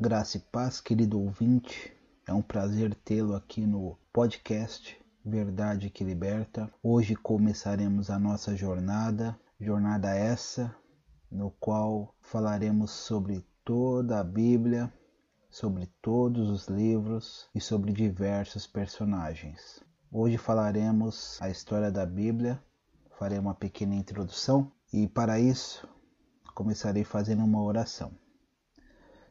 Graça e paz, querido ouvinte. É um prazer tê-lo aqui no podcast Verdade que Liberta. Hoje começaremos a nossa jornada, jornada essa, no qual falaremos sobre toda a Bíblia, sobre todos os livros e sobre diversos personagens. Hoje falaremos a história da Bíblia, farei uma pequena introdução e para isso começarei fazendo uma oração.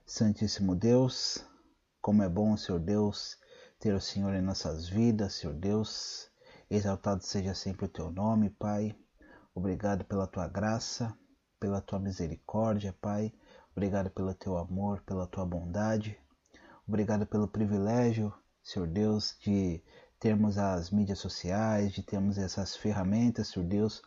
Santíssimo Deus, como é bom, Senhor Deus, ter o Senhor em nossas vidas, Senhor Deus. Exaltado seja sempre o teu nome, Pai. Obrigado pela tua graça, pela tua misericórdia, Pai. Obrigado pelo teu amor, pela tua bondade. Obrigado pelo privilégio, Senhor Deus, de termos as mídias sociais, de termos essas ferramentas, Senhor Deus,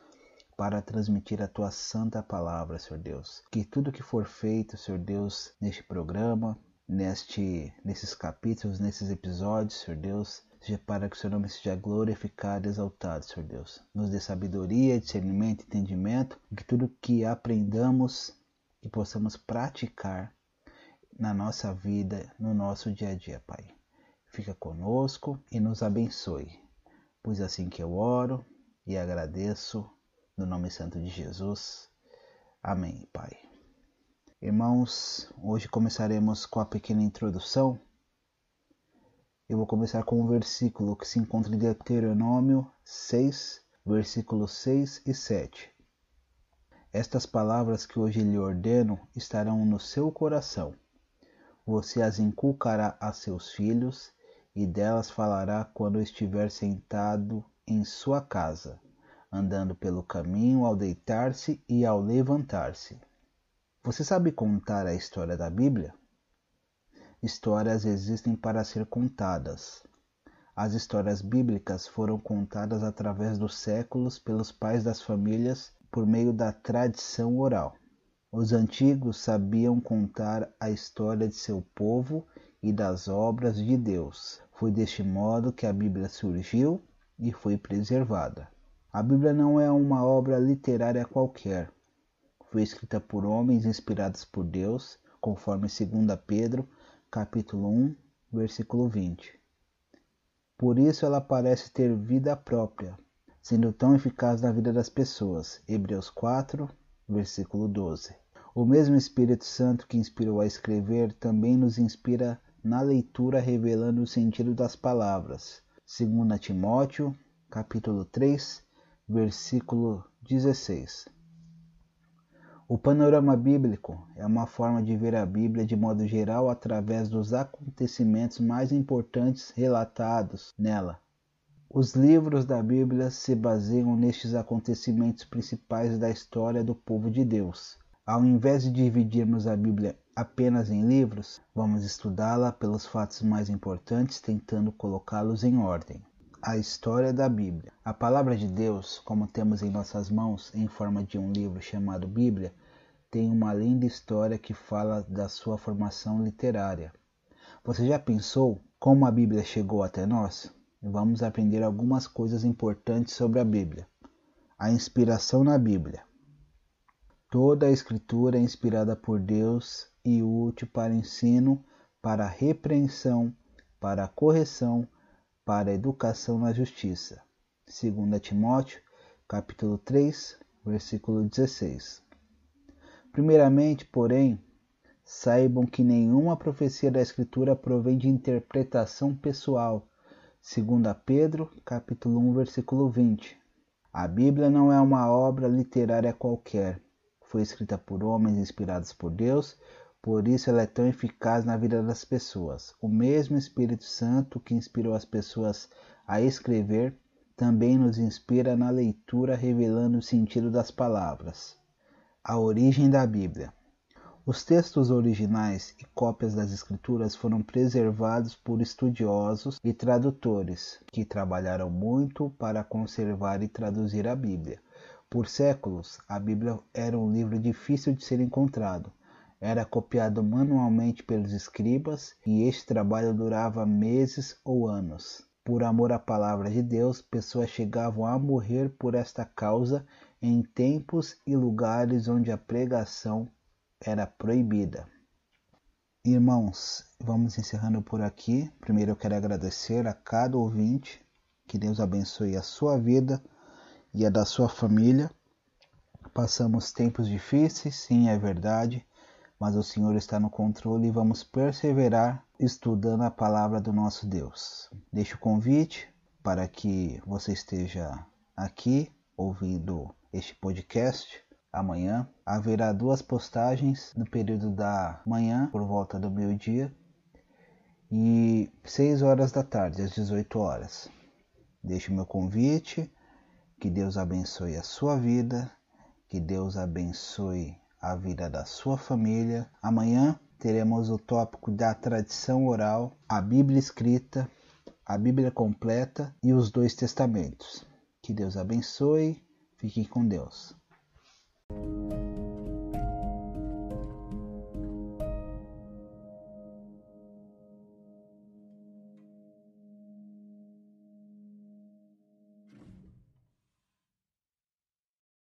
para transmitir a tua santa palavra, Senhor Deus. Que tudo que for feito, Senhor Deus, neste programa, neste, nesses capítulos, nesses episódios, Senhor Deus, seja para que o seu nome seja glorificado e exaltado, Senhor Deus. Nos dê sabedoria, discernimento, entendimento, que tudo que aprendamos e possamos praticar na nossa vida, no nosso dia a dia, Pai. Fica conosco e nos abençoe. Pois assim que eu oro e agradeço no nome santo de Jesus. Amém, Pai. Irmãos, hoje começaremos com a pequena introdução. Eu vou começar com um versículo que se encontra em Deuteronômio 6, versículos 6 e 7. Estas palavras que hoje lhe ordeno estarão no seu coração. Você as inculcará a seus filhos e delas falará quando estiver sentado em sua casa andando pelo caminho ao deitar-se e ao levantar-se. Você sabe contar a história da Bíblia? Histórias existem para ser contadas. As histórias bíblicas foram contadas através dos séculos pelos pais das famílias por meio da tradição oral. Os antigos sabiam contar a história de seu povo e das obras de Deus. Foi deste modo que a Bíblia surgiu e foi preservada. A Bíblia não é uma obra literária qualquer. Foi escrita por homens inspirados por Deus, conforme 2 Pedro, capítulo 1, versículo 20. Por isso ela parece ter vida própria, sendo tão eficaz na vida das pessoas. Hebreus 4, versículo 12. O mesmo Espírito Santo que inspirou a escrever também nos inspira na leitura revelando o sentido das palavras. 2 Timóteo, capítulo 3, versículo 16. O panorama bíblico é uma forma de ver a Bíblia de modo geral através dos acontecimentos mais importantes relatados nela. Os livros da Bíblia se baseiam nestes acontecimentos principais da história do povo de Deus. Ao invés de dividirmos a Bíblia apenas em livros, vamos estudá-la pelos fatos mais importantes, tentando colocá-los em ordem a história da Bíblia. A palavra de Deus, como temos em nossas mãos em forma de um livro chamado Bíblia, tem uma linda história que fala da sua formação literária. Você já pensou como a Bíblia chegou até nós? Vamos aprender algumas coisas importantes sobre a Bíblia. A inspiração na Bíblia. Toda a Escritura é inspirada por Deus e útil para ensino, para repreensão, para correção, para a educação na justiça. 2 Timóteo, capítulo 3, versículo 16. Primeiramente, porém, saibam que nenhuma profecia da Escritura provém de interpretação pessoal. 2 Pedro, capítulo 1, versículo 20. A Bíblia não é uma obra literária qualquer. Foi escrita por homens inspirados por Deus, por isso ela é tão eficaz na vida das pessoas. O mesmo Espírito Santo que inspirou as pessoas a escrever também nos inspira na leitura, revelando o sentido das palavras. A origem da Bíblia. Os textos originais e cópias das Escrituras foram preservados por estudiosos e tradutores que trabalharam muito para conservar e traduzir a Bíblia. Por séculos, a Bíblia era um livro difícil de ser encontrado era copiado manualmente pelos escribas e este trabalho durava meses ou anos. Por amor à palavra de Deus, pessoas chegavam a morrer por esta causa em tempos e lugares onde a pregação era proibida. Irmãos, vamos encerrando por aqui. Primeiro eu quero agradecer a cada ouvinte. Que Deus abençoe a sua vida e a da sua família. Passamos tempos difíceis, sim, é verdade, mas o Senhor está no controle e vamos perseverar estudando a palavra do nosso Deus. Deixo o convite para que você esteja aqui ouvindo este podcast amanhã. Haverá duas postagens no período da manhã, por volta do meio-dia, e 6 horas da tarde, às 18 horas. Deixo meu convite. Que Deus abençoe a sua vida, que Deus abençoe a vida da sua família. Amanhã teremos o tópico da tradição oral, a Bíblia escrita, a Bíblia completa e os dois testamentos. Que Deus abençoe. Fiquem com Deus.